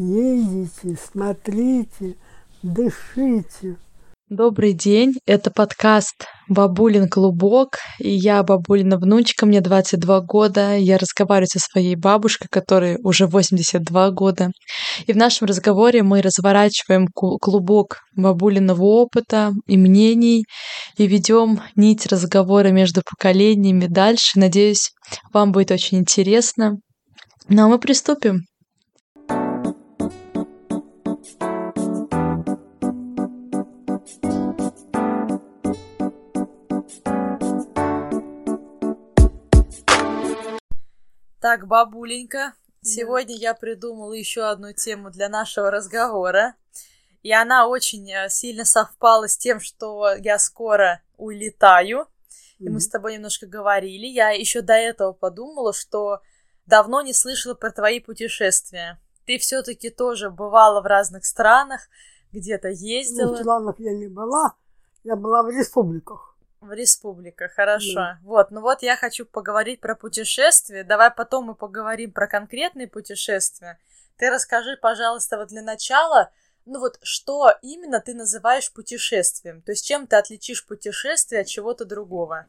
Ездите, смотрите, дышите. Добрый день, это подкаст «Бабулин клубок», и я бабулина внучка, мне 22 года, я разговариваю со своей бабушкой, которой уже 82 года, и в нашем разговоре мы разворачиваем клубок бабулиного опыта и мнений, и ведем нить разговора между поколениями дальше. Надеюсь, вам будет очень интересно. Ну а мы приступим. Так, бабуленька, сегодня я придумала еще одну тему для нашего разговора. И она очень э, сильно совпала с тем, что я скоро улетаю. И mm-hmm. мы с тобой немножко говорили. Я еще до этого подумала, что давно не слышала про твои путешествия. Ты все-таки тоже бывала в разных странах, где-то ездила. Ну, в странах я не была, я была в республиках. В республиках, хорошо. Да. Вот, ну вот я хочу поговорить про путешествия. Давай потом мы поговорим про конкретные путешествия. Ты расскажи, пожалуйста, вот для начала, ну вот что именно ты называешь путешествием? То есть чем ты отличишь путешествие от чего-то другого?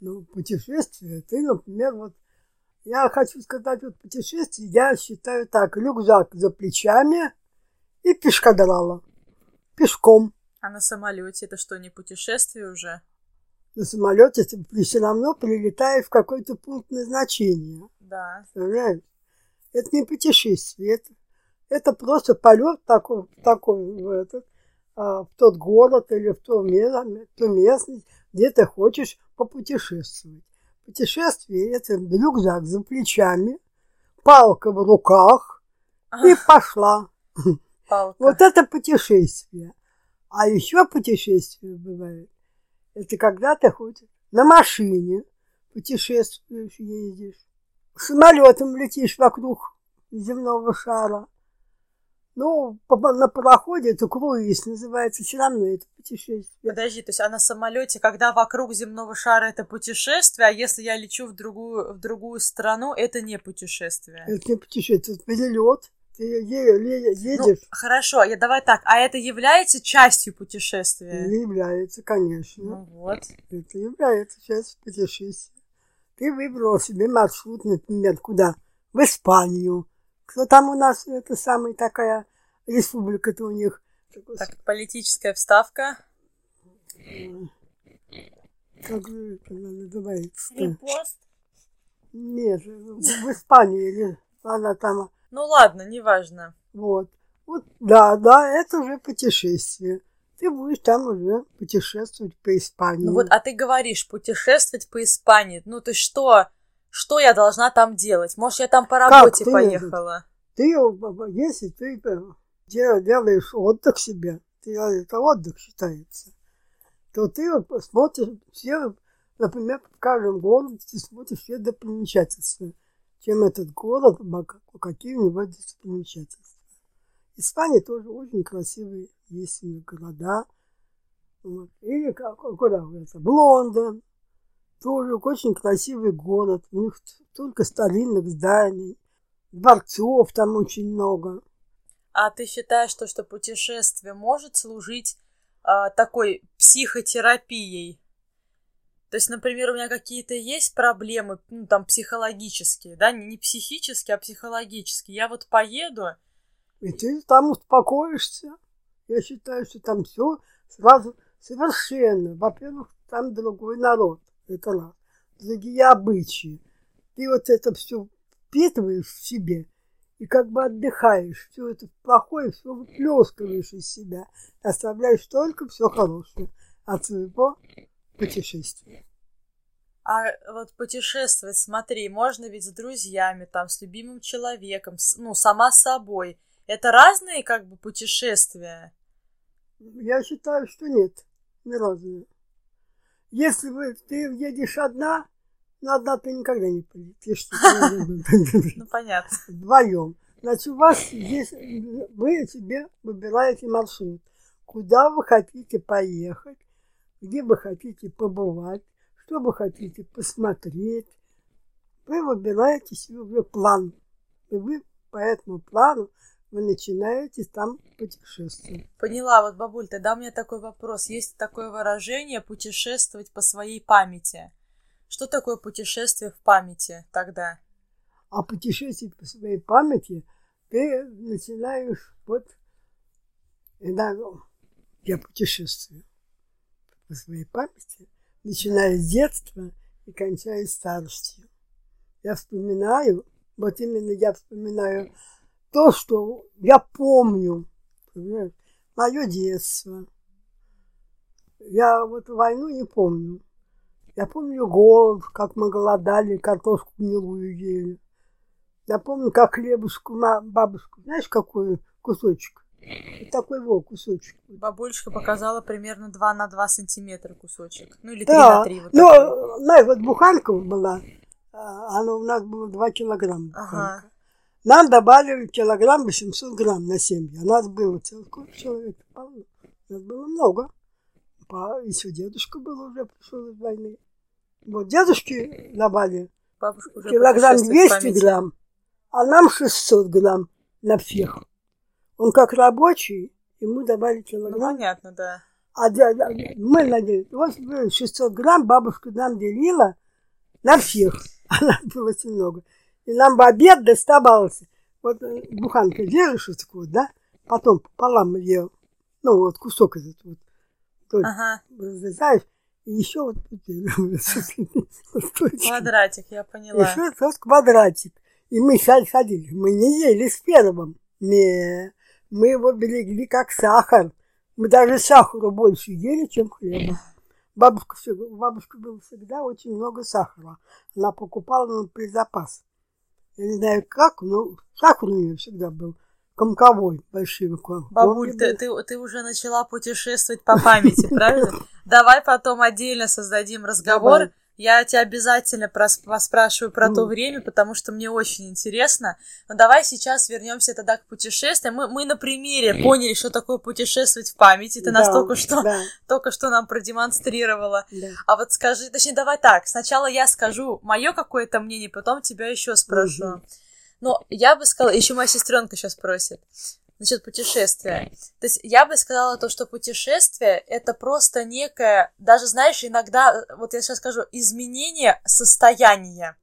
Ну, путешествие, ты, например, вот я хочу сказать, вот путешествие, я считаю так, рюкзак за плечами и пешкадрала. Пешком. А на самолете это что, не путешествие уже? На самолете ты все равно прилетаешь в какой-то пункт назначения. Да. Понимаешь? Это не путешествие, это, это просто полет такой, такой в, этот, а, в тот город или в ту, в ту местность, где ты хочешь попутешествовать. Путешествие – это рюкзак за плечами, палка в руках и пошла. Палка. Вот это путешествие. А еще путешествие бывает. Это когда ты хоть на машине путешествуешь, ездишь. Самолетом летишь вокруг земного шара. Ну, на пароходе это круиз называется, все равно это путешествие. Подожди, то есть а на самолете, когда вокруг земного шара это путешествие, а если я лечу в другую, в другую страну, это не путешествие? Это не путешествие, это перелет. Ты едешь. Ну, хорошо, я давай так. А это является частью путешествия? Является, конечно. Ну вот. Это является частью путешествия. Ты выбрал себе маршрут, например, куда? В Испанию. Кто там у нас, это самая такая республика-то у них? Так, политическая вставка. Как же это называется? Репост? Нет, в Испании. Она там ну ладно, неважно. Вот. Вот, да, да, это уже путешествие. Ты будешь там уже путешествовать по Испании. Ну вот, а ты говоришь путешествовать по Испании. Ну ты что? Что я должна там делать? Может, я там по работе как поехала? Ты, если ты делаешь отдых себе, ты, это отдых считается, то ты смотришь все, например, в каждом городе ты смотришь все достопримечательства чем этот город, какие у него достопримечательства. Испания тоже очень красивые есть у них города. Вот. Или как, куда это? Лондон. Тоже очень красивый город. У них только старинных зданий. Дворцов там очень много. А ты считаешь, что, что путешествие может служить а, такой психотерапией? То есть, например, у меня какие-то есть проблемы, ну, там, психологические, да, не психические, а психологические. Я вот поеду... И ты там успокоишься. Я считаю, что там все сразу совершенно. Во-первых, там другой народ. Это раз. Другие обычаи. Ты вот это все впитываешь в себе и как бы отдыхаешь. Все это плохое, все выплескиваешь из себя. Оставляешь только все хорошее от своего путешествие. А вот путешествовать, смотри, можно ведь с друзьями, там, с любимым человеком, с, ну, сама собой. Это разные, как бы, путешествия? Я считаю, что нет, не разные. Если вы, ты едешь одна, но ну, одна ты никогда не полетишь. Ну, понятно. Вдвоем. Значит, у вас есть, вы себе выбираете маршрут. Куда вы хотите поехать, где вы хотите побывать, что вы хотите посмотреть. Вы выбираете себе уже план, и вы по этому плану вы начинаете там путешествовать. Поняла, вот, бабуль, тогда у меня такой вопрос. Есть такое выражение «путешествовать по своей памяти». Что такое путешествие в памяти тогда? А путешествие по своей памяти ты начинаешь вот... Да, я путешествую по своей памяти, начиная с детства и кончая старостью. Я вспоминаю, вот именно я вспоминаю то, что я помню, мое детство. Я вот войну не помню. Я помню голод, как мы голодали, картошку гнилую ели. Я помню, как хлебушку, бабушку, знаешь, какой кусочек? Такой вот кусочек. Бабулечка показала примерно 2 на 2 сантиметра кусочек. Ну или 3 да. на 3. Вот ну, знаешь, вот буханка была, а, она у нас была 2 килограмма. Ага. Нам добавили килограмм 800 грамм на семью. У нас было сколько человек? У нас было много. Еще дедушка был уже пришел из войны. Вот дедушке добавили килограмм 200 грамм, а нам 600 грамм на всех. Он как рабочий, ему добавили килограмм. Ну, понятно, да. А мы надели. Вот 600 грамм бабушка нам делила на всех. А нас было очень много. И нам в обед доставался. Вот э, буханка держишь вот такую, да? Потом пополам ее, ну вот кусок этот вот. вот ага. Разрезаешь. И еще вот квадратик, я поняла. Еще вот квадратик. И мы садились. Мы не ели с первым. Не, мы его берегли как сахар. Мы даже сахару больше ели, чем хлеба. Бабушка, бабушка было всегда очень много сахара. Она покупала нам при запас. Я не знаю как, но сахар у нее всегда был комковой, большой. Бабуль, ты, ты, ты уже начала путешествовать по памяти, правильно? Давай потом отдельно создадим разговор. Давай я тебя обязательно поспрашиваю про то время, потому что мне очень интересно. Но давай сейчас вернемся тогда к путешествиям. Мы, мы на примере поняли, что такое путешествовать в памяти. Ты да, нас только что, да. только что нам продемонстрировала. Да. А вот скажи, точнее, давай так. Сначала я скажу мое какое-то мнение, потом тебя еще спрошу. Угу. Но я бы сказала, еще моя сестренка сейчас просит насчет путешествия. То есть я бы сказала то, что путешествие — это просто некое, даже, знаешь, иногда, вот я сейчас скажу, изменение состояния.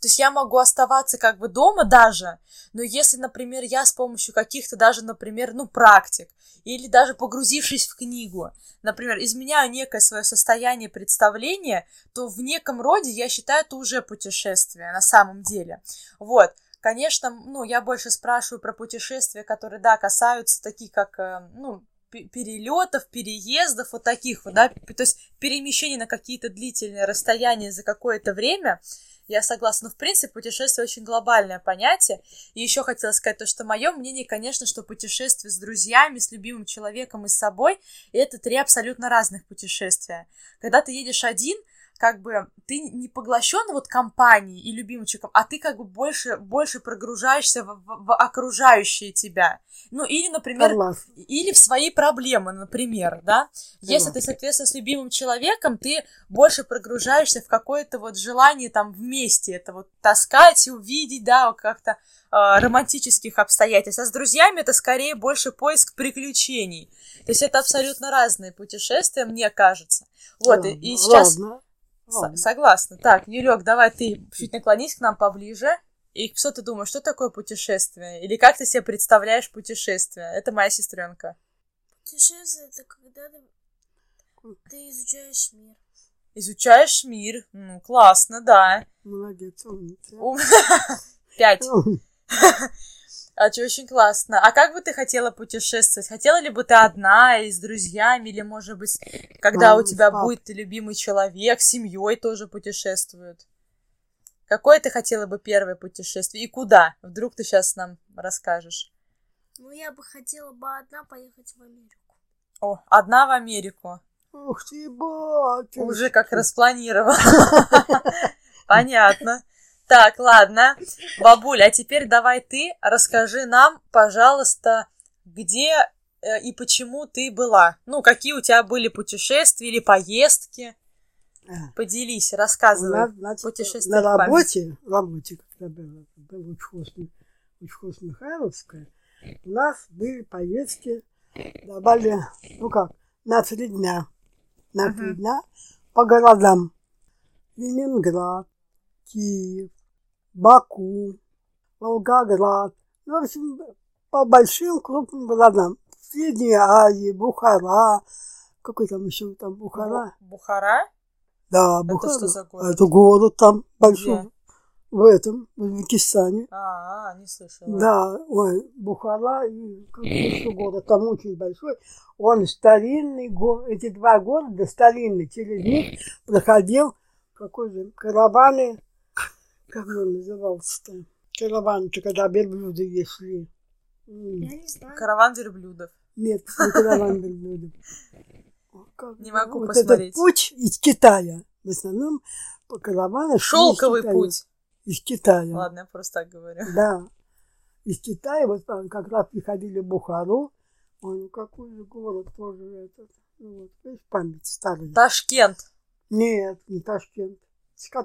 То есть я могу оставаться как бы дома даже, но если, например, я с помощью каких-то даже, например, ну, практик, или даже погрузившись в книгу, например, изменяю некое свое состояние представления, то в неком роде я считаю это уже путешествие на самом деле. Вот. Конечно, ну, я больше спрашиваю про путешествия, которые, да, касаются таких, как, э, ну, перелетов, переездов, вот таких вот, да, то есть перемещений на какие-то длительные расстояния за какое-то время, я согласна. Но, в принципе, путешествие очень глобальное понятие. И еще хотела сказать то, что мое мнение, конечно, что путешествие с друзьями, с любимым человеком и с собой, это три абсолютно разных путешествия. Когда ты едешь один, как бы ты не поглощен вот компанией и любимчиком, а ты как бы больше, больше прогружаешься в, в, в окружающие тебя. Ну, или, например, Согласна. или в свои проблемы, например, да. Согласна. Если ты, соответственно, с любимым человеком, ты больше прогружаешься в какое-то вот желание там вместе это вот таскать, увидеть, да, как-то э, романтических обстоятельств. А с друзьями это скорее больше поиск приключений. То есть это абсолютно разные путешествия, мне кажется. Вот, и, и сейчас... Ладно. Согласна. Так, Юлек, давай ты чуть наклонись к нам поближе. И что ты думаешь, что такое путешествие? Или как ты себе представляешь путешествие? Это моя сестренка. Путешествие это когда ты, ты изучаешь мир. Изучаешь мир. Ну, классно, да. Молодец, умница. Пять. А очень классно. А как бы ты хотела путешествовать? Хотела ли бы ты одна и с друзьями, или, может быть, когда у тебя будет любимый человек, с семьей тоже путешествуют? Какое ты хотела бы первое путешествие и куда? Вдруг ты сейчас нам расскажешь. Ну, я бы хотела бы одна поехать в Америку. О, одна в Америку. Ух ты, батюшка. Уже как распланировала. Понятно. Так, ладно. Бабуля, а теперь давай ты расскажи нам, пожалуйста, где э, и почему ты была. Ну, какие у тебя были путешествия или поездки. Поделись, рассказывай. Нас, значит, путешествия на работе, в работе, когда было, было вкусно. Учхоз-Михайловская, у нас были поездки, давали, ну как, на три дня. На три Мгм. дня по городам. Ленинград, Киев, Баку, Волгоград. Ну, в общем, по большим крупным городам. Средней Азии, Бухара, какой там еще там Бухара? Бу- Бухара? Да, Это Бухара. что за город? Это город там большой. Где? В этом, в Узбекистане. А, не слышала. Да, ой, Бухара и какой еще город, там очень большой. Он старинный город, эти два города старинные, через них проходил какой же, караваны, как он назывался-то? Караван-то, когда верблюды шли. М, Я не знаю. Караван верблюдов. Нет, не караван верблюдов. Не могу вот посмотреть. этот путь из Китая. В основном по каравану из Шелковый путь. Из Китая. Ладно, я просто так говорю. Да. Из Китая, вот там как раз приходили в Бухару. Он какой же город тоже этот. Ну, вот, видишь, память старая. Ташкент. Нет, не Ташкент.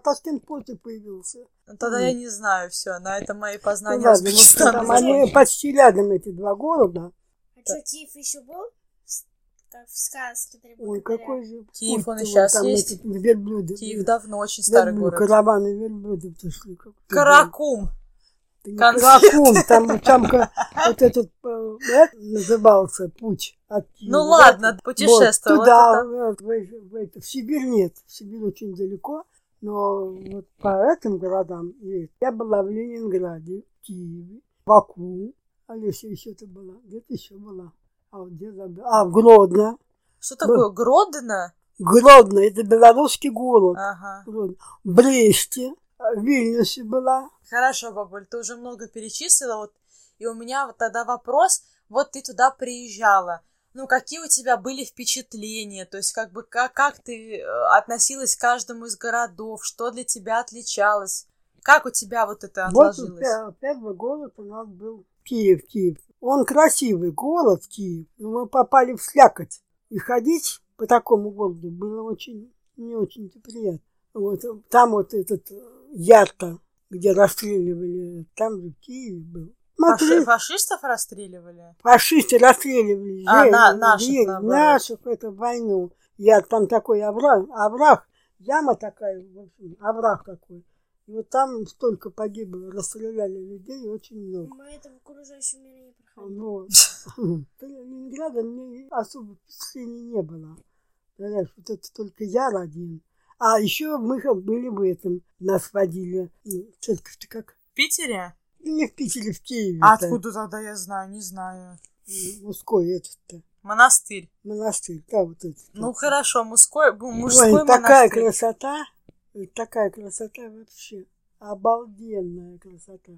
Ташкент после появился. Ну, Тогда я не знаю все. На этом мои Ну, познания ладно, вот Узбекистана там они закончились. почти рядом, эти два города. А что, Киев еще был? Как в сказке три Ой, какой же Киев, он и щас там есть? эти верблюды. Киев давно очень старый Верблюд- город. Караваны верблюдов пришли. Каракум. Каракум, там, там вот этот э, это назывался путь от Киева. Ну ладно, вот, путешествовал. туда, это вот, в, в это- в Сибирь нет, в Сибирь очень далеко, но вот по этим городам есть. Я была в Ленинграде, в Киеве, Баку, а если еще ты была, где-то еще была. А вот где забыла? А, в Гродно. Что такое? Гродно? Гродно, это белорусский город. Ага. Гродно. В Бресте, в Вильнюсе была. Хорошо, бабуль, ты уже много перечислила, вот, и у меня вот тогда вопрос, вот ты туда приезжала, ну, какие у тебя были впечатления, то есть, как бы, как, как ты э, относилась к каждому из городов, что для тебя отличалось, как у тебя вот это Вот отложилось? пе- первый город у нас был Киев, Киев. Он красивый город, Киев, но мы попали в слякоть. И ходить по такому городу было очень, не очень приятно. Вот, там вот этот э, ярко, где расстреливали, там же в Киеве был. Фаши- Смотри, фашистов расстреливали? фашисты расстреливали А, же- на- наших, наоборот. наших это войну. Я там такой овраг, овраг, яма такая, в общем, овраг такой. И вот там столько погибло, расстреляли людей очень много. Мы это в окружающем мире не проходили. Вот. Ленинграда мне особо впечатлений не было. Понимаешь, вот это только я один. А еще мы были в этом, нас водили, ну, церковь-то как? В Питере? Не в Питере, в Киеве. А откуда тогда я знаю, не знаю. Мужской этот-то, Монастырь. монастырь, да, вот этот. Ну, хорошо, мужской, мужской Ой, такая монастырь. красота, э, такая красота вообще, обалденная красота.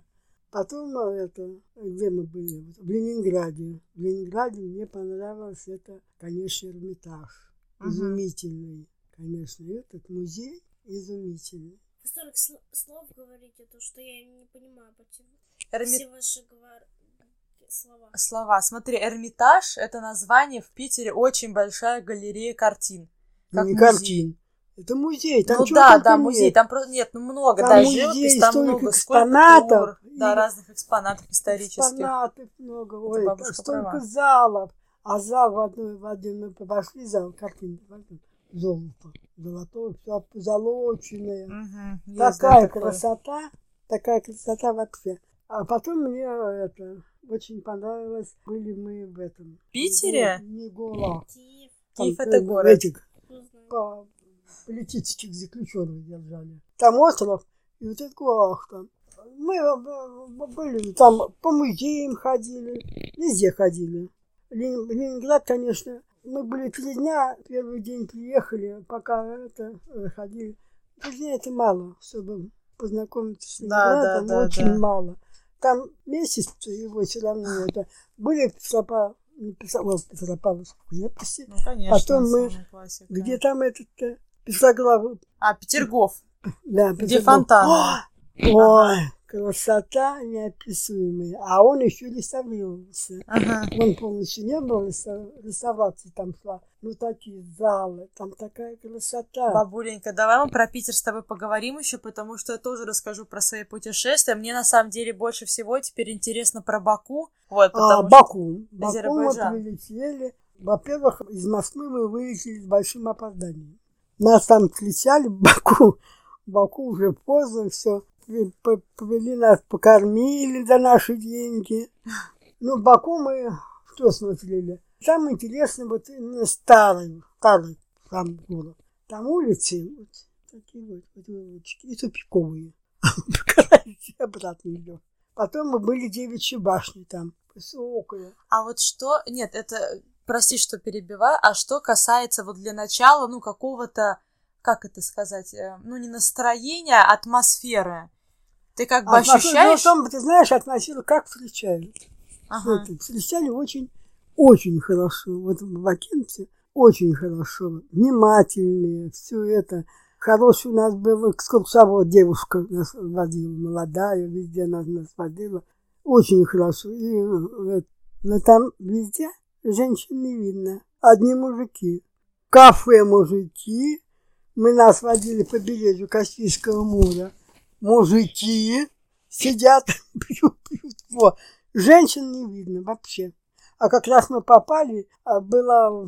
Потом э, это, где мы были, Вот в Ленинграде. В Ленинграде мне понравилось это, конечно, Эрмитаж. Изумительный, конечно, этот музей изумительный. Столько сл- слов говорите, то что я не понимаю почему. Эрми- Все ваши говор... слова. Слова. Смотри, Эрмитаж — это название в Питере очень большая галерея картин. Как не музей. картин. Это музей, там ну да, да, нет. музей. Там просто нет, ну много, Там да, музей, живопись, там столько много экспонатов, скульптур, да, и- разных экспонатов исторических. Экспонатов много, ой, столько права. залов. А зал в одной в один мы пошли, зал картины, золото, золотое, все позолоченное. Есть, такая красота, такая красота вообще. А потом мне это очень понравилось, были мы в этом. Питере? Не Гола. Киев, Киев Там, это э, город. Этих по- политических заключенных держали. Там остров, и вот этот Гулаг там. Мы э, были там по музеям ходили, везде ходили. Лени- Ленинград, конечно, мы были три дня, первый день приехали, пока это э, ходили. Три дня это мало, чтобы познакомиться с Да, да, Ленинградом, да, очень да. мало. Там месяц его все равно это. Были в Петропав- не Петропав- в Петропавловской крепости, Ну, конечно, Потом мы- самая классика. где там этот э, Петроград, А, Петергоф. да, Где Петроград. фонтаны. Ой, красота неописуемая. А он еще реставрировался. Ага. Он полностью не был реста- реставрации, там шла. Ну, такие залы, там такая красота. Бабуленька, давай мы про Питер с тобой поговорим еще, потому что я тоже расскажу про свои путешествия. Мне на самом деле больше всего теперь интересно про Баку. Вот, А, потому что... Баку. Баку мы прилетели. Во-первых, из Москвы мы вылетели с большим опозданием. Нас там встречали в Баку. В Баку уже поздно все. Повели нас, покормили за наши деньги. Ну, Баку мы что смотрели? Самое интересное, вот именно старый, старый сам город. Там улицы вот такие вот, вот улочки, и тупиковые. Покатаешься, обратно идешь. Потом мы были девичьи башни там, высокая. А вот что... Нет, это... Прости, что перебиваю. А что касается вот для начала, ну, какого-то... Как это сказать? э, Ну, не настроения, а атмосферы. Ты как бы отношение- ощущаешь... Там, ты знаешь, относилась, как встречают. Ага. Это, встречали очень, очень хорошо. Вот в Бакинце очень хорошо. Внимательные, все это. Хороший у нас был экскурсовод, девушка нас водила, молодая, везде нас, нас водила. Очень хорошо. И, э, но там везде женщин не видно. Одни мужики. Кафе мужики. Мы нас водили по берегу Каспийского моря. Мужики сидят, пьют, пьют. Вот. Женщин не видно вообще. А как раз мы попали, а, было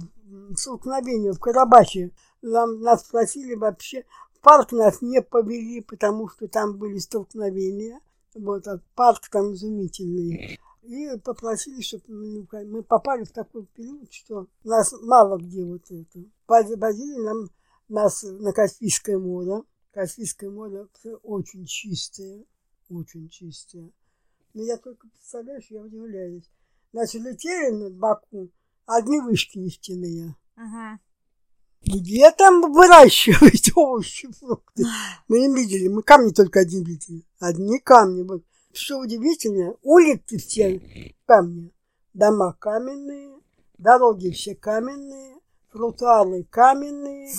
столкновение в Карабахе. Нам, нас спросили вообще, парк нас не повели, потому что там были столкновения. Вот, а парк там изумительный. И попросили, чтобы мы попали в такой период, что нас мало где вот это. Возили нам, нас на Каспийское море. Каспийское море очень чистое, очень чистое. Но я только представляешь, я удивляюсь. Значит, летели над Баку, одни вышки нефтяные. Мгм. Где там выращивать овощи, фрукты? Мы не видели, мы камни только одни видели. Одни камни. Вот. Что удивительно, улицы все камни. Дома каменные, дороги все каменные, тротуары каменные,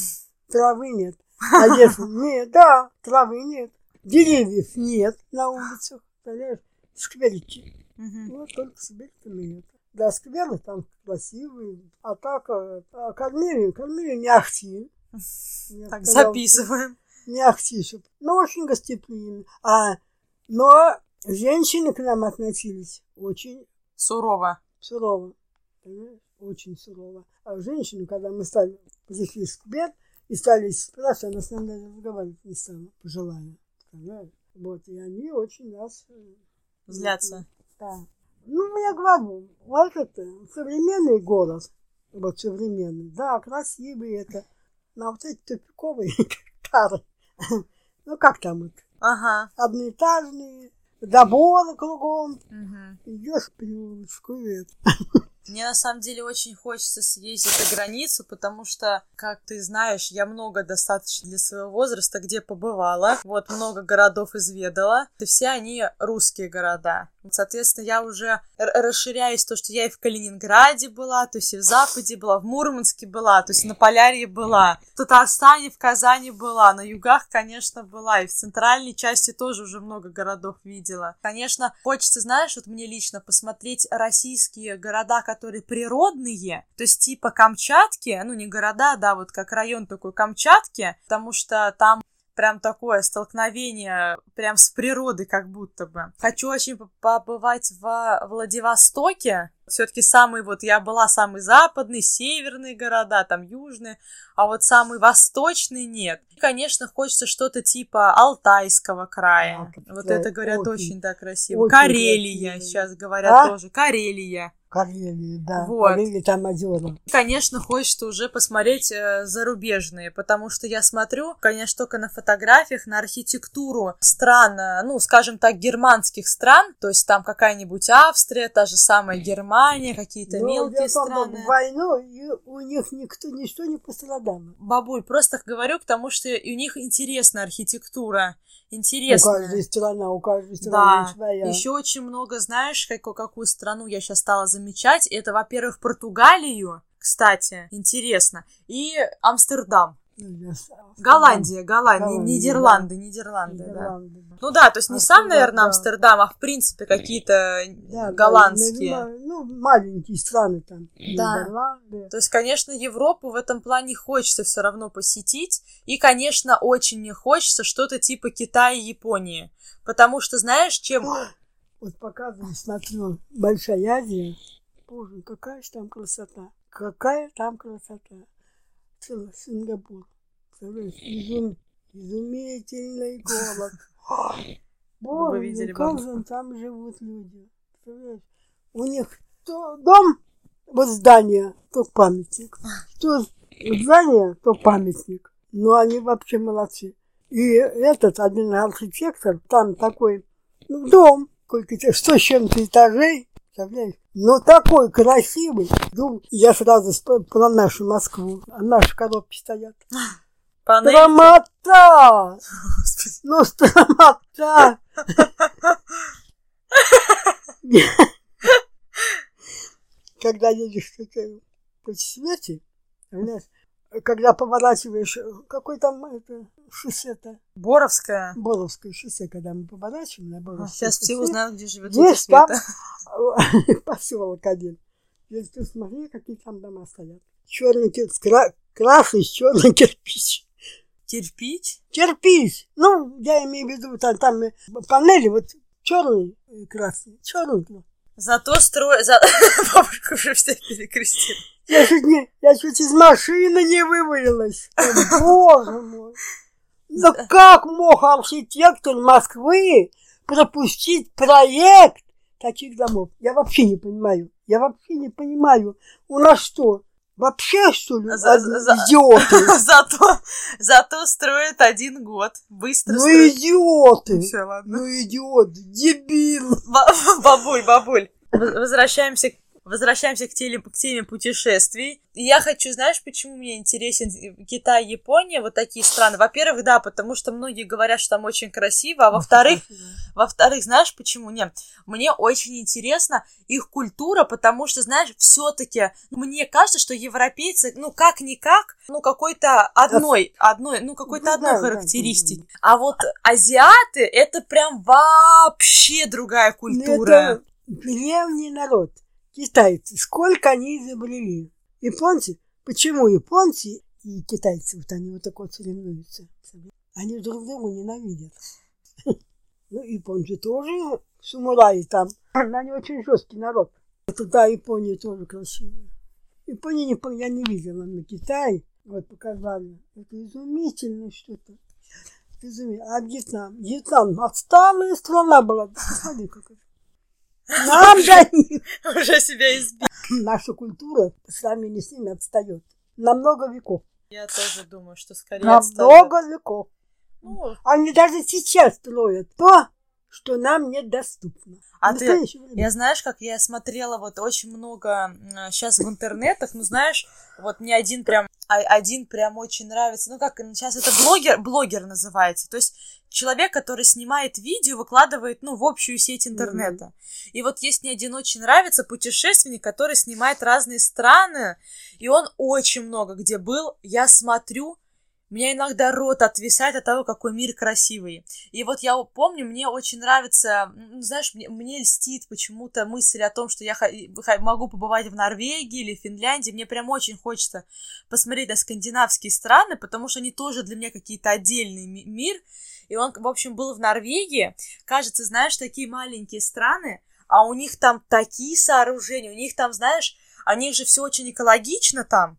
травы нет. А если нет, да, травы нет. Деревьев нет на улицах, понимаешь, скверики. Мгм. Ну, только сквериками нет. Да, скверы там красивые, а так э, а кормили, кормили не ахти. Так, записываем. Не ахти, но очень гостеприимно. А, но женщины к нам относились очень Сурово. сурово. Понимаешь? Очень сурово. А женщины, когда мы стали, пришли в сквер и стали спрашивать, она с нами даже разговаривать не стала, пожилая. Понимаешь? Вот, и они очень нас... э, Злятся. Да. Ну, я говорю, вот это современный город, вот современный, да, красивый это, но вот эти тупиковые старые, ну, как там это, Ага. одноэтажные, заборы кругом, идешь по улочку, это. Мне на самом деле очень хочется съездить за границу, потому что, как ты знаешь, я много достаточно для своего возраста где побывала. Вот много городов изведала. И все они русские города. Соответственно, я уже расширяюсь, то, что я и в Калининграде была, то есть и в Западе была, в Мурманске была, то есть на Полярье была, в Татарстане, в Казани была, на югах, конечно, была, и в центральной части тоже уже много городов видела. Конечно, хочется, знаешь, вот мне лично посмотреть российские города, которые природные, то есть типа Камчатки, ну не города, да, вот как район такой Камчатки, потому что там прям такое столкновение прям с природой как будто бы. Хочу очень по- побывать во Владивостоке. Все-таки самый вот, я была самый западный, северные города, там южные, а вот самый восточный нет. И, конечно, хочется что-то типа Алтайского края. Да, вот это говорят очень, очень, да, красиво. очень Карелия, красиво. сейчас говорят А? тоже. Карелия. Карелии, да, Вот. Карелии там озера. Конечно, хочется уже посмотреть э, зарубежные, потому что я смотрю, конечно, только на фотографиях, на архитектуру стран, э, ну, скажем так, германских стран, то есть там какая-нибудь Австрия, та же самая Германия, какие-то Но мелкие что страны. в войну и у них никто, ничто не пострадало. Бабуль, просто говорю, потому что у них интересная архитектура, У интересная. каждой страны, у каждой страны Да, своя. еще очень много, знаешь, какую, какую страну я сейчас стала замечать. Это, во-первых, Португалию, кстати, интересно, и Амстердам. Голландия, Голландия, Голландия, Нидерланды, Нидерланды, да. Нидерланды, да. Ну да, то есть не сам, Амстердам, наверное, да. Амстердам, а в принципе какие-то Да, да, голландские. ну, ну, маленькие страны там. Да. Нидерланды. То есть, конечно, Европу в этом плане хочется все равно посетить. И, конечно, очень не хочется что-то типа Китая и Японии. Потому что, знаешь, чем... Вот показываю, смотрю, Большая Азия. Боже, какая же там красота. Какая там красота. Целый Сингапур. Представляешь, изум- изумительный город. Боже, видели, как же там живут люди. Представляешь, у них то дом, вот здание, то памятник. То здание, то памятник. Но они вообще молодцы. И этот один архитектор, там такой ну, дом, сколько-то, 100 с чем-то этажей, представляешь? Но такой красивый. Дом. Я сразу про нашу Москву. А наши коробки стоят. Панель... Стромота! Ну, стромота! Когда едешь в по свете, знаешь, когда поворачиваешь, какой там это шоссе-то? Боровская. Боровское шоссе, когда мы поворачиваем на Боровское Сейчас все шоссе, узнают, где живет Есть там поселок один. Если ты смотри, какие там дома стоят. Черный кирпич, красный черный кирпич. Кирпич? Кирпич. Ну, я имею в виду, там, там э, панели вот черный и красный. Черный. Ну. Зато строй... За... Бабушка уже всех перекрестила. Я чуть, не, я чуть из машины не вывалилась. О, Боже мой. Да как мог архитектор Москвы пропустить проект таких домов? Я вообще не понимаю. Я вообще не понимаю. У нас что, вообще что ли За- за- идиоты? Зато, зато строят один год. Быстро Ну строят. идиоты. Все, ладно. Ну идиот, дебил. Ба- Бабуль, бабуль. Возвращаемся, к- возвращаемся к, теле- к теме путешествий. И я хочу, знаешь, почему мне интересен Китай, Япония, вот такие страны? Во-первых, да, потому что многие говорят, что там очень красиво, а во-вторых, во-вторых, знаешь почему? Нет, мне очень интересна их культура, потому что, знаешь, все-таки мне кажется, что европейцы, ну, как-никак, ну, какой-то одной, одной, ну, какой-то Ну, одной да, да, характеристики. А вот азиаты, это прям вообще другая Ну, культура. Это древний народ. Китайцы. Сколько они изобрели? Японцы. Почему японцы и китайцы, вот они вот так вот соревнуются? Они друг друга ненавидят. Ну, японцы тоже самураи там. Они очень жесткий народ. Это да, Япония тоже красивая. Японию не, я не видела, но Китай, вот показали, это изумительно что-то. Изумительно. А Вьетнам? Вьетнам отсталая страна была. Посмотри, как это. Нам до них. Уже себя избил. Наша культура по сравнению с ними отстает. На много веков. Я тоже думаю, что скорее На отстают. много веков. Ну, Они даже сейчас строят то, что нам недоступно. А ты-. Я знаешь, как я смотрела вот очень много сейчас в интернетах, ну знаешь, вот мне один прям а- один прям очень нравится. Ну как сейчас это блогер, блогер называется. То есть человек, который снимает видео, выкладывает, ну, в общую сеть интернета. И вот есть мне один очень нравится путешественник, который снимает разные страны, и он очень много где был. Я смотрю, меня иногда рот отвисает от того, какой мир красивый. И вот я помню, мне очень нравится, знаешь, мне, мне льстит почему-то мысль о том, что я могу побывать в Норвегии или Финляндии. Мне прям очень хочется посмотреть на скандинавские страны, потому что они тоже для меня какие-то отдельный ми- мир. И он, в общем, был в Норвегии. Кажется, знаешь, такие маленькие страны, а у них там такие сооружения, у них там, знаешь, у них же все очень экологично там.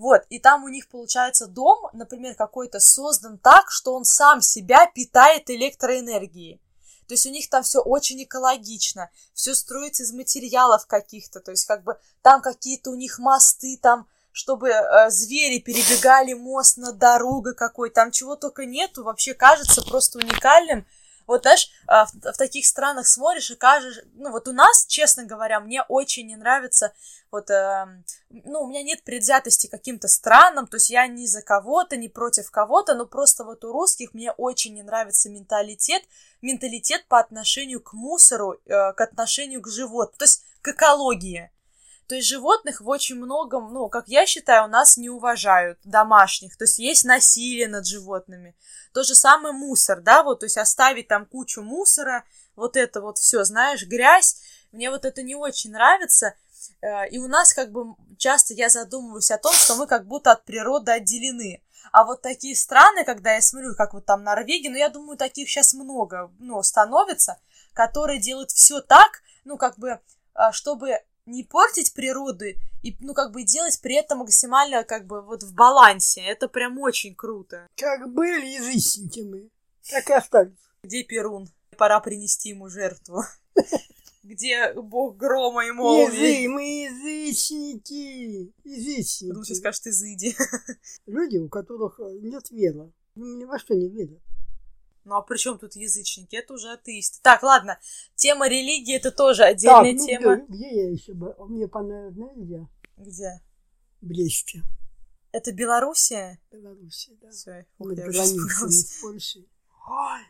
Вот, и там у них, получается, дом, например, какой-то создан так, что он сам себя питает электроэнергией. То есть у них там все очень экологично, все строится из материалов каких-то, то есть как бы там какие-то у них мосты, там, чтобы э, звери перебегали мост над дорогой какой, там чего только нету, вообще кажется просто уникальным. Вот, знаешь, а, в, в таких странах смотришь и кажешь, ну вот у нас, честно говоря, мне очень не нравится вот, эм, ну, у меня нет предвзятости каким-то странам, то есть я ни за кого-то, ни против кого-то, но просто вот у русских мне очень не нравится менталитет, менталитет по отношению к мусору, э, к отношению к животным, то есть к экологии. То есть животных в очень многом, ну, как я считаю, у нас не уважают, домашних. То есть есть насилие над животными. То же самое мусор, да, вот, то есть оставить там кучу мусора, вот это вот все, знаешь, грязь. Мне вот это не очень нравится. Э, и у нас как бы часто я задумываюсь о том, что мы как будто от природы отделены. А вот такие страны, когда я смотрю, как вот там Норвегия, ну, я думаю, таких сейчас много, ну, становится, которые делают все так, ну, как бы, а, чтобы не портить природу и, ну, как бы делать при этом максимально, как бы, вот в балансе. Это прям очень круто. Как были язычники мы, так и остались. Где Перун? Пора принести ему жертву. Где бог грома и молнии? Язы, мы язычники. Язычники. Что скажешь, ты зыди. Люди, у которых нет веры. Ни во что не верят. Ну а при чем тут язычники? Это уже атеисты. Так, ладно. Тема религии это тоже отдельная так, ну, тема. Где, где я еще был? Мне понравилось, знаешь, где? Где? Бресте. Это Белоруссия? Белоруссия, да. Все, На границе с Польшей. Ой,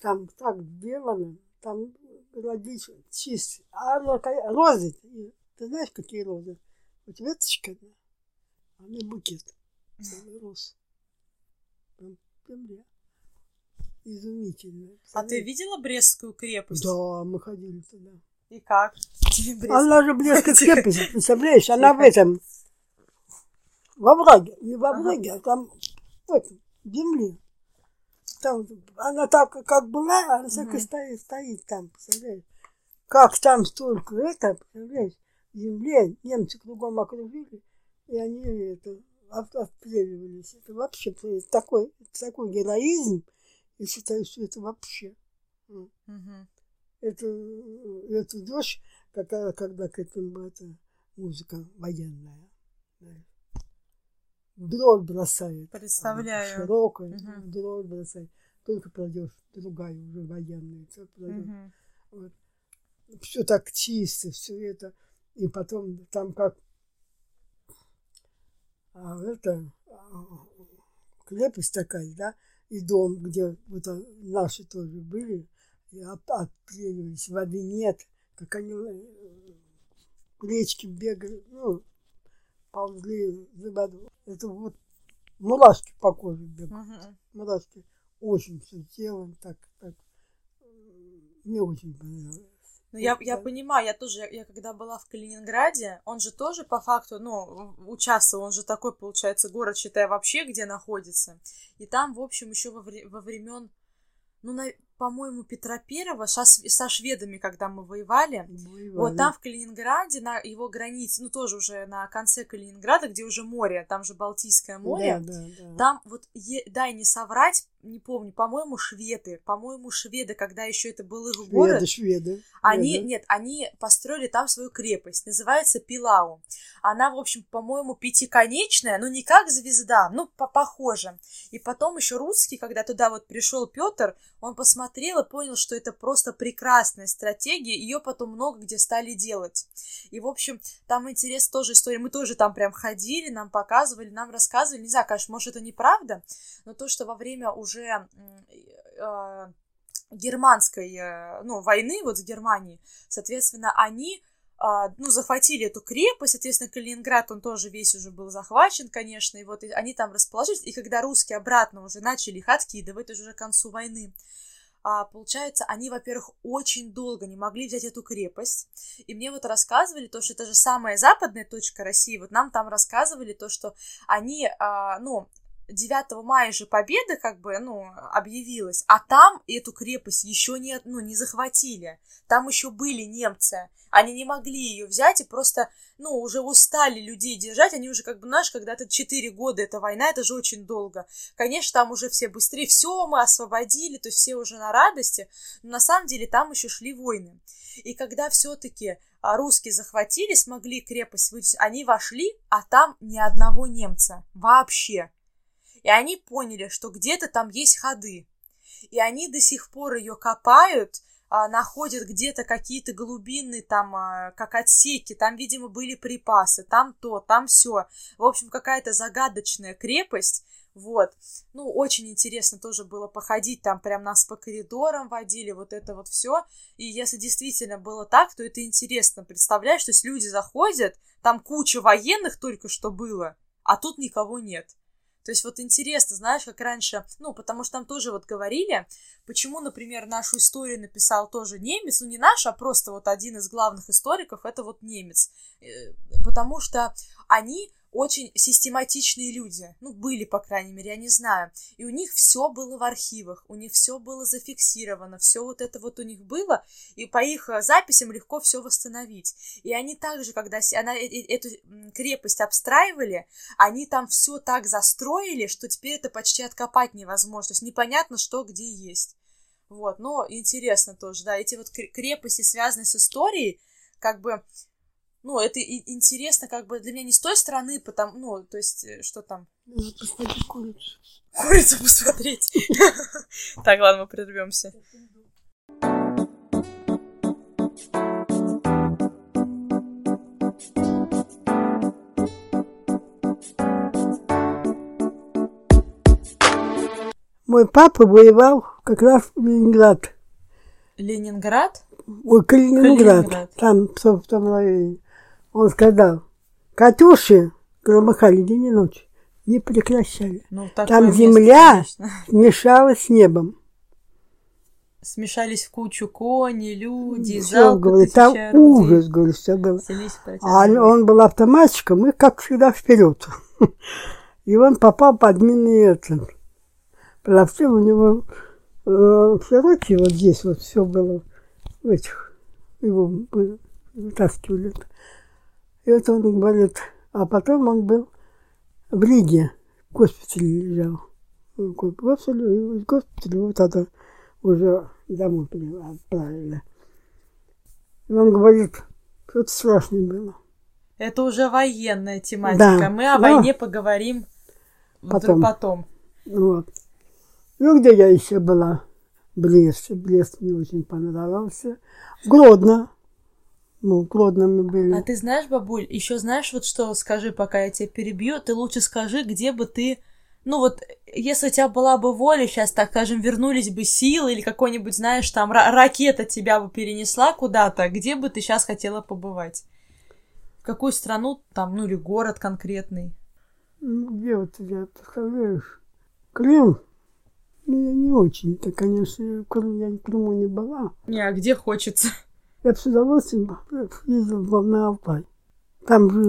там так сделано, там родить чистый. А розы, ты знаешь, какие розы? Вот веточка, да? а мне букет целый роз. Прям в земле. Изумительно. А ты видела Брестскую крепость? Да, мы ходили туда. И как? Она же Брестская крепость, представляешь? Она в этом, во враге, не во враге, а там в этом, в земле. Там, она так, как была, она так и стоит, стоит там, представляешь? Как там столько это, представляешь? Земле немцы кругом окружили, и они это, отстреливались. Это вообще такой, такой героизм, я считаю, что это вообще. Угу. Это, это дождь, когда, когда к этому это музыка военная. Дроль бросает. Представляю. Широкая, Мгм. дроль бросает. Только пройдешь, другая уже военная. Мгм. Вот. Все так чисто, все это. И потом там как а, это а, крепость такая, да, и дом, где вот а, наши тоже были, и от- отстреливались, воды нет, как они э, к речке бегали, ну, ползли за воду. Это вот мурашки по коже бегают, Мгм. мурашки очень все телом, так, так, э, мне очень понравилось. Ну, я, я понимаю, я тоже, я, я когда была в Калининграде, он же тоже по факту, ну, участвовал, он же такой, получается, город, считая вообще, где находится. И там, в общем, еще во, вре- во времен, ну, на- по-моему, Петра Первого со, со шведами, когда мы воевали, Воевали. вот там в Калининграде, на его границе, ну, тоже уже на конце Калининграда, где уже море, там же Балтийское море, Да, да, да. там вот, е- дай не соврать, не помню, по-моему, шведы, по-моему, шведы, когда еще это был их город, Шведы, шведы. они, шведы. нет, они построили там свою крепость, называется Пилау. Она, в общем, по-моему, пятиконечная, но не как звезда, ну, по похоже. И потом еще русский, когда туда вот пришел Петр, он посмотрел и понял, что это просто прекрасная стратегия, ее потом много где стали делать. И, в общем, там интересная тоже история, мы тоже там прям ходили, нам показывали, нам рассказывали, не знаю, конечно, может, это неправда, но то, что во время уже м, э, германской, э, ну, войны вот с Германией, соответственно, они а, ну, захватили эту крепость, соответственно, Калининград, он тоже весь уже был захвачен, конечно, и вот они там расположились, и когда русские обратно уже начали их откидывать, уже к концу войны, а, получается, они, во-первых, очень долго не могли взять эту крепость, и мне вот рассказывали то, что это же самая западная точка России, вот нам там рассказывали то, что они, а, ну, 9 мая же победа как бы, ну, объявилась, а там эту крепость еще не, ну, не захватили. Там еще были немцы. Они не могли ее взять и просто, ну, уже устали людей держать. Они уже, как бы, знаешь, когда это 4 года, эта война, это же очень долго. Конечно, там уже все быстрее, все мы освободили, то есть все уже на радости. Но на самом деле там еще шли войны. И когда все-таки русские захватили, смогли крепость выйти, они вошли, а там ни одного немца. Вообще. И они поняли, что где-то там есть ходы. И они до сих пор ее копают, а, находят где-то какие-то глубины, там, а, как отсеки, там, видимо, были припасы, там то, там все. В общем, какая-то загадочная крепость, вот. Ну, очень интересно тоже было походить, там прям нас по коридорам водили, вот это вот все. И если действительно было так, то это интересно. Представляешь, то есть люди заходят, там куча военных только что было, а тут никого нет. То есть вот интересно, знаешь, как раньше, ну, потому что там тоже вот говорили, почему, например, нашу историю написал тоже немец, ну, не наш, а просто вот один из главных историков, это вот немец, э, потому что они очень систематичные люди. Ну, были, по крайней мере, я не знаю. И у них все было в архивах, у них все было зафиксировано, все вот это вот у них было, и по их э, записям легко все восстановить. И они также, когда она, э, э, эту крепость обстраивали, они там все так застроили, что теперь это почти откопать невозможно. То есть непонятно, что где есть. Вот, но интересно тоже, да, эти вот крепости, связанные с историей, как бы ну, это и интересно как бы для меня не с той стороны, потому, ну, то есть, э, что там? посмотреть курицу. Курицу посмотреть. Так, ладно, мы прервемся. Мой папа воевал как раз в Ленинград. Ленинград? Ой, Калининград. Калининград. Там, в том районе. Он сказал, Катюши громыхали день и ночь, не прекращали. Ну, Там место, земля конечно. смешалась с небом. Смешались в кучу кони, люди, Все, говорит, там ужас, говорит, все было. А он был автоматчиком и, как всегда, вперед. И он попал под минный этот. Плавцы у него э, в Широке, вот здесь вот все было в этих, его вытаскивали. И вот он говорит, а потом он был в Риге, в госпитале лежал. В го- госпитале, и из госпиталя вот это уже домой отправили. И он говорит, что-то страшное было. Это уже военная тематика. Да, Мы о да. войне поговорим вдруг Потом. потом. Вот. Ну, где я еще была? Брест. Брест мне очень понравился. Гродно. Ну, мы были. А ты знаешь, бабуль, еще знаешь вот что, скажи, пока я тебя перебью, ты лучше скажи, где бы ты, ну вот, если у тебя была бы воля, сейчас, так скажем, вернулись бы силы или какой-нибудь, знаешь, там, ра- ракета тебя бы перенесла куда-то, где бы ты сейчас хотела побывать? В какую страну, там, ну или город конкретный? Ну, где вот я, представляешь? Крым. Ну, я не очень-то, конечно, я в Крыму не была. Не, а где хочется? Я с удовольствием ездил в- на Алтай. Там же э,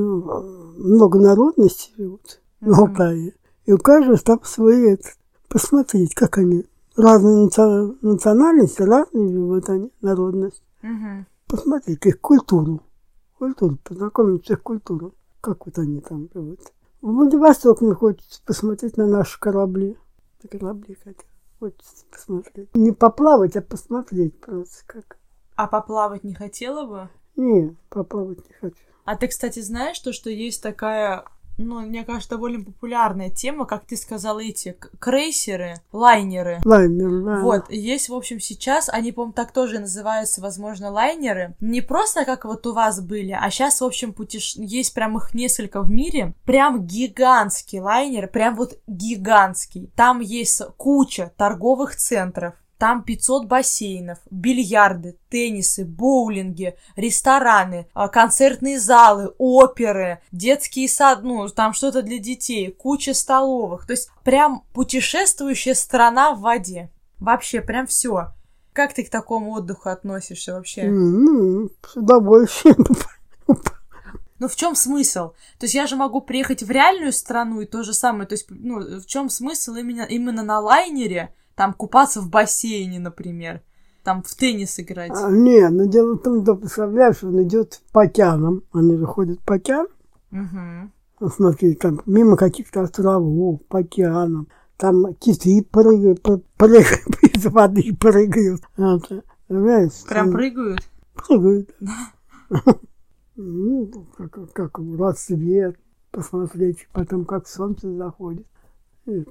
много народностей живут на Мгм. Алтае. И у каждого там свои, это, посмотреть, как они. Разные наци- национальности, разные живут они, народность. Мгм. Посмотреть их культуру. Культуру, познакомиться с их культурой. Как вот они там живут. В Владивосток мне хочется посмотреть на наши корабли. На корабли хотя хочется посмотреть. Не поплавать, а посмотреть просто как. А поплавать не хотела бы? Не, поплавать не хочу. А ты, кстати, знаешь то, что есть такая, ну, мне кажется, довольно популярная тема, как ты сказала, эти крейсеры, лайнеры. Лайнер, да. Вот, есть, в общем, сейчас, они, по-моему, так тоже называются, возможно, лайнеры. Не просто как вот у вас были, а сейчас, в общем, путеш... есть прям их несколько в мире. Прям гигантский лайнер, прям вот гигантский. Там есть куча торговых центров. Там 500 бассейнов, бильярды, теннисы, боулинги, рестораны, а, концертные залы, оперы, детские сад, ну, там что-то для детей, куча столовых. То есть прям путешествующая страна в воде. Вообще, прям все. Как ты к такому отдыху относишься вообще? Ну, с удовольствием. Ну, в чем смысл? То есть я же могу приехать в реальную страну и то же самое. То есть, ну, в чем смысл именно, именно на лайнере, там, купаться в бассейне, например, там, в теннис играть? А, не, но дело в том, что, представляешь, он идет по океанам. Они же ходят по океану. Мгм. Ну, смотри, там мимо каких-то островов, по океанам. Там киты прыгают, пр- прыгают из воды, прыгают. Это, Прям прыгают? прыгают. Ну, как, как рассвет посмотреть, потом как солнце заходит.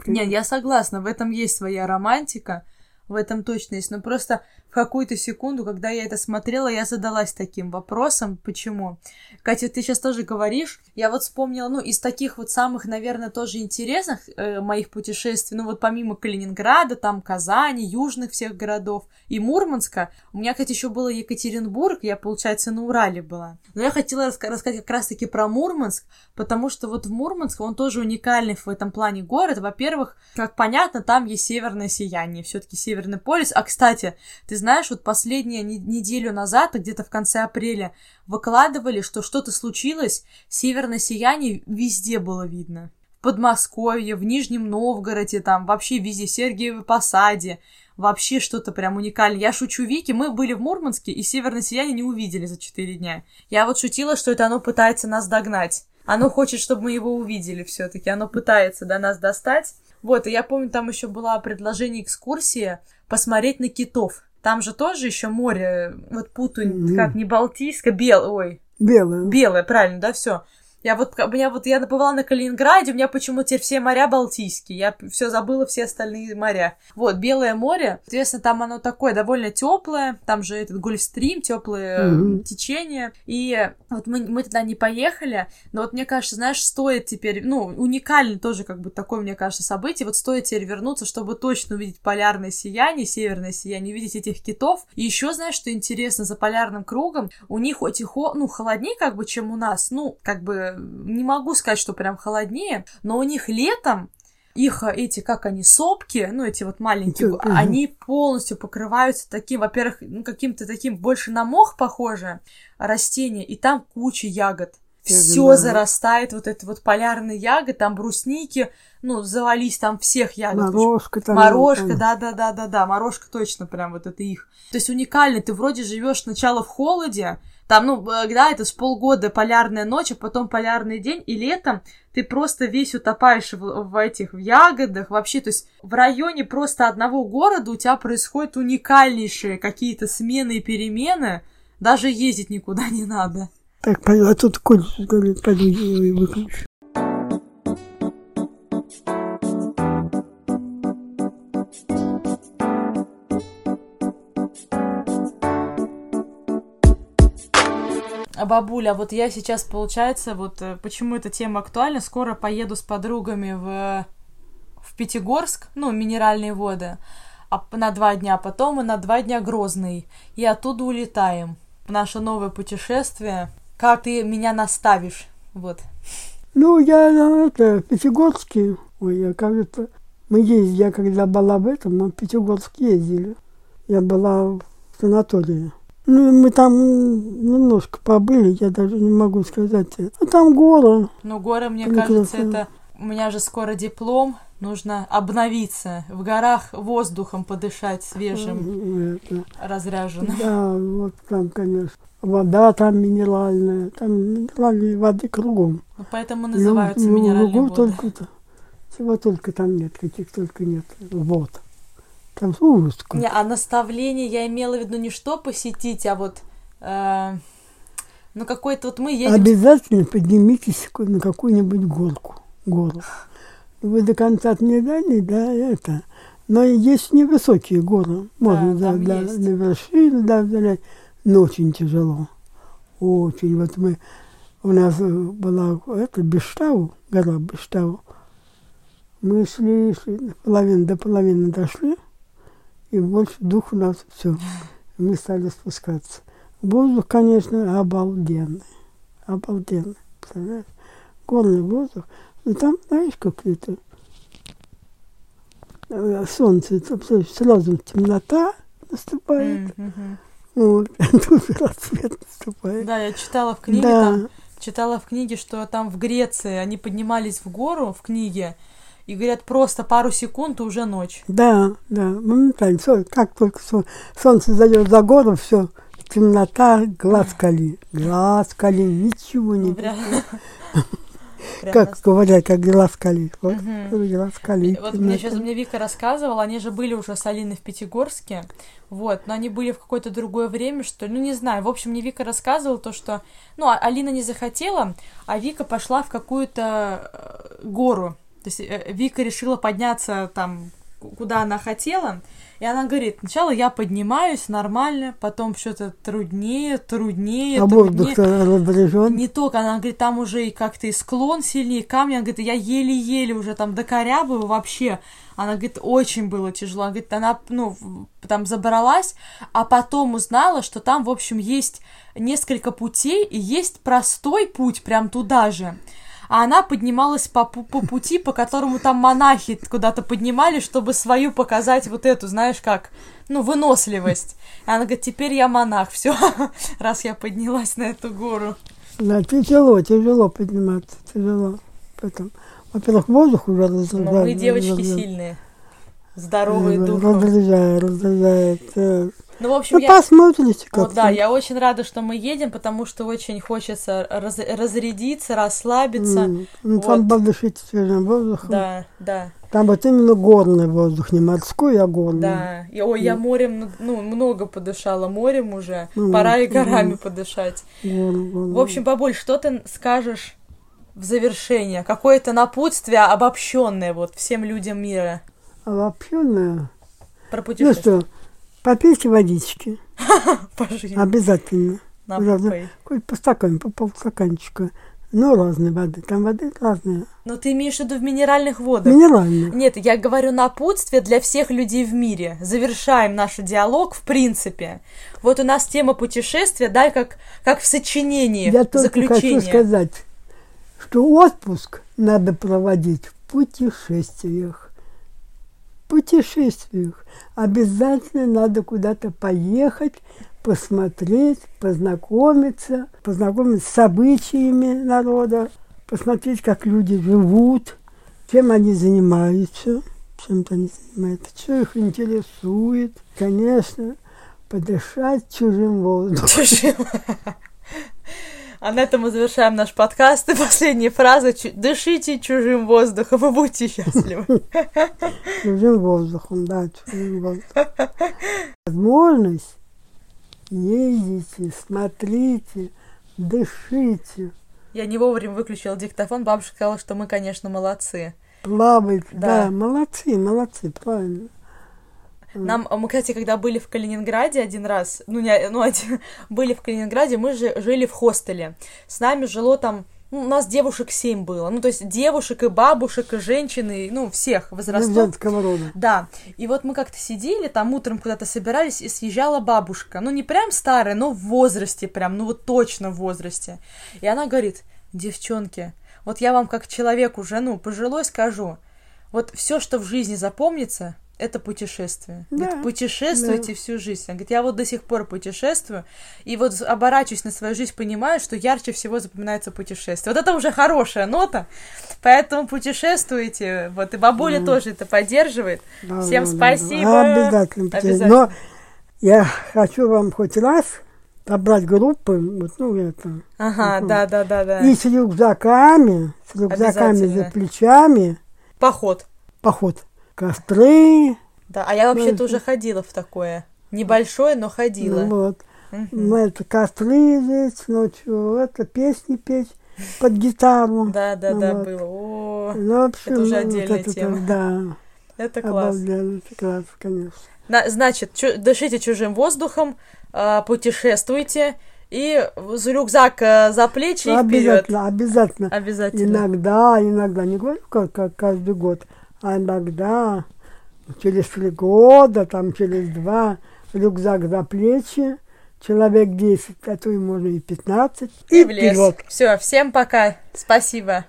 Нет, я согласна, в этом есть своя романтика. В этом точно есть. Но просто в какую-то секунду, когда я это смотрела, я задалась таким вопросом, почему. Катя, ты сейчас тоже говоришь, я вот вспомнила, ну, из таких вот самых, наверное, тоже интересных э, моих путешествий, ну, вот помимо Калининграда, там Казани, южных всех городов и Мурманска, у меня, кстати, еще было Екатеринбург, я, получается, на Урале была. Но я хотела раска- рассказать как раз-таки про Мурманск, потому что вот в Мурманск, он тоже уникальный в этом плане город. Во-первых, как понятно, там есть северное сияние, все-таки Северный полюс. А, кстати, ты знаешь, вот последнюю неделю назад, где-то в конце апреля, выкладывали, что что-то случилось, северное сияние везде было видно. В Подмосковье, в Нижнем Новгороде, там вообще везде, в Сергиевой Посаде, вообще что-то прям уникальное. Я шучу Вики, мы были в Мурманске, и северное сияние не увидели за 4 дня. Я вот шутила, что это оно пытается нас догнать. Оно хочет, чтобы мы его увидели все-таки. Оно пытается до нас достать. Вот, и я помню, там еще было предложение экскурсии посмотреть на китов. Там же тоже еще море, вот путаю, mm-hmm. как не Балтийское, белое, ой. Белое. Белое, правильно, да, все. Я вот, у меня вот, я побывала на Калининграде, у меня почему-то теперь все моря Балтийские, я все забыла все остальные моря. Вот, Белое море, соответственно, там оно такое довольно теплое, там же этот Гольфстрим, теплое mm-hmm. течение, и вот мы, мы туда не поехали, но вот мне кажется, знаешь, стоит теперь, ну, уникальный тоже как бы такое, мне кажется, событие, вот стоит теперь вернуться, чтобы точно увидеть полярное сияние, северное сияние, увидеть этих китов, и еще, знаешь, что интересно, за полярным кругом у них хоть и хо, ну, холоднее как бы, чем у нас, ну, как бы не могу сказать, что прям холоднее, но у них летом их эти, как они, сопки, ну, эти вот маленькие, они полностью покрываются таким, во-первых, ну, каким-то таким больше на мох похоже растение, и там куча ягод. Все зарастает, вот это вот полярные ягоды, там брусники, ну, завались там всех ягод. Морожка там. Морожка, да-да-да-да-да, морожка точно прям вот это их. То есть уникально, ты вроде живешь сначала в холоде, там, ну, да, это с полгода полярная ночь, а потом полярный день, и летом ты просто весь утопаешь в, в этих в ягодах. Вообще, то есть в районе просто одного города у тебя происходят уникальнейшие какие-то смены и перемены. Даже ездить никуда не надо. Так, а тут коль говорит, пойду выключу. А бабуля, вот я сейчас, получается, вот э, почему эта тема актуальна, скоро поеду с подругами в, в Пятигорск, ну, минеральные воды, а на два дня, а потом мы на два дня Грозный, и оттуда улетаем наше новое путешествие. Как ты меня наставишь? Вот. Ну, я это, в Пятигорске, ой, я кажется, мы ездили, я когда была в этом, мы в Пятигорск ездили. Я была в санатории. Ну, мы там немножко побыли, я даже не могу сказать. Ну, там горы. Ну, горы, мне кажется, это... У меня же скоро диплом, нужно обновиться, в горах воздухом подышать свежим, это. разряженным. Да, вот там, конечно. Вода там минеральная, там минеральные воды кругом. Ну, поэтому называются ну, минеральные воды. Только, чего только там нет, каких только нет Вот. Там ужас. Не, а наставление я имела в виду не что посетить, а вот... Э, ну, какой-то вот мы едем... Обязательно поднимитесь на какую-нибудь горку, гору. Вы до конца не дали, да, это... Но есть невысокие горы. Можно, да, да, да на вершину, да, залезть. Но очень тяжело. Очень. Вот мы... У нас была это Бештау, гора Бештау. Мы шли, шли, половину до половины дошли и больше дух у нас все. Мы стали спускаться. Воздух, конечно, обалденный. Обалденный. Представляешь? Горный воздух. Но там, знаешь, как это э, солнце, сразу темнота наступает. Mm-hmm. Вот, тут рассвет наступает. Да, я читала в книге, да. там, читала в книге, что там в Греции они поднимались в гору в книге, и говорят, просто пару секунд, и уже ночь. Да, да, моментально. Все, как только солнце зайдет за гору, все, темнота, глаз кали. Глаз кали, ничего не видно. Как говорят, как глаз кали. Вот, глаз кали. Вот мне сейчас мне Вика рассказывала, они же были уже с Алиной в Пятигорске, вот, но они были в какое-то другое время, что ли, ну, не знаю. В общем, мне Вика рассказывала то, что, ну, а Алина не захотела, а Вика пошла в какую-то э, гору, то есть э, Вика решила подняться там куда она хотела. И она говорит, сначала я поднимаюсь нормально, потом что-то труднее, труднее, А труднее. разряжен. Не только, она говорит, там уже и как-то и склон сильнее, камни, она говорит, я еле-еле уже там докорябываю вообще. Она говорит, очень было тяжело. Она говорит, она, ну, там забралась, а потом узнала, что там, в общем, есть несколько путей, и есть простой путь прям туда же. А она поднималась по, по пути, по которому там монахи куда-то поднимали, чтобы свою показать вот эту, знаешь, как, ну, выносливость. И она говорит, теперь я монах, все, раз я поднялась на эту гору. Да, тяжело, тяжело подниматься, тяжело. Потом, во-первых, воздух уже разряжает. Но Ну, мы девочки сильные, здоровые духом. Раздражает, раздражает. Ну, в общем, Ну, я... посмотрите, как Вот, да, я очень рада, что мы едем, потому что очень хочется раз- разрядиться, расслабиться. М, Ну, там Вот. подышите свежим воздухом. Да, да, Там вот именно горный воздух, не морской, а горный. да. И, ой, я морем, ну, ну, много подышала морем уже. Мгм, Пора и горами мгм. подышать. Горный. В общем, бабуль, что ты скажешь в завершение? Какое-то напутствие обобщенное вот всем людям мира да. про Ну путешествие что, попейте водички. Обязательно. Нам да, да. попой. Хоть по стакану, по полстаканчика. Ну, разной воды. Там воды разные. Но ты имеешь в виду в минеральных водах? Минеральные. Нет, я говорю напутствие для всех людей в мире. Завершаем наш диалог, в принципе. Вот у нас тема путешествия, да, как, как в сочинении, Я только заключение. хочу сказать, что отпуск надо проводить в путешествиях. Путешествиях. Обязательно надо куда-то поехать, посмотреть, познакомиться, познакомиться с обычаями народа, посмотреть, как люди живут, чем они занимаются, чем-то они занимаются, что их интересует. Конечно, подышать чужим воздухом. А на этом мы завершаем наш подкаст. И последняя фраза. Дышите чужим воздухом и будьте счастливы. Чужим воздухом, да, чужим воздухом. Возможность ездите, смотрите, дышите, Я не вовремя выключила диктофон. Бабушка сказала, что мы, конечно, молодцы. плавайте. Да. Да, молодцы, молодцы, правильно. Нам, а мы, кстати, когда были в Калининграде один раз, ну, не, ну, один, были в Калининграде, мы же жили в хостеле. С нами жило там, ну, у нас девушек семь было. Ну, то есть девушек и бабушек, и женщин, и, ну, всех возрастов. Рода. Да, и вот мы как-то сидели, там утром куда-то собирались, и съезжала бабушка. Ну, не прям старая, но в возрасте прям, ну вот точно в возрасте. И она говорит, девчонки, вот я вам как человек уже, ну, пожилой скажу, вот все, что в жизни запомнится, это путешествие. Говорит, Да, путешествуйте всю жизнь. Она говорит, я вот до сих пор путешествую, и вот оборачиваюсь на свою жизнь, понимаю, что ярче всего запоминается путешествие. Вот это уже хорошая нота, поэтому путешествуйте. Вот, и бабуля тоже это поддерживает. Да, Всем да, да, спасибо. да. Обязательно. Обязательно. Но я хочу вам хоть раз собрать группы, вот, ну, это, Ага, Мгм. да, да, да, да. и с рюкзаками, с рюкзаками за плечами, Поход. поход, костры, Да, а я вообще-то уже ходила в такое. Небольшое, но ходила. ну, вот. Ну, это костры здесь ночью, это песни петь под гитару. Да, да, Ну да, вот. было. О, Ну, общем, Это уже ну, вот отдельная это тема. Да, это класс. обалденно, это класс, конечно. На- значит, чу- дышите чужим воздухом, а, путешествуйте и за рюкзак а, за плечи и вперед. обязательно, обязательно. Обязательно. Иногда, иногда, не говорю, как, как каждый год, а иногда через три года, там через два, рюкзак за плечи, человек 10, а то и можно и 15, И и в лес. вперед. Все, всем пока. Спасибо.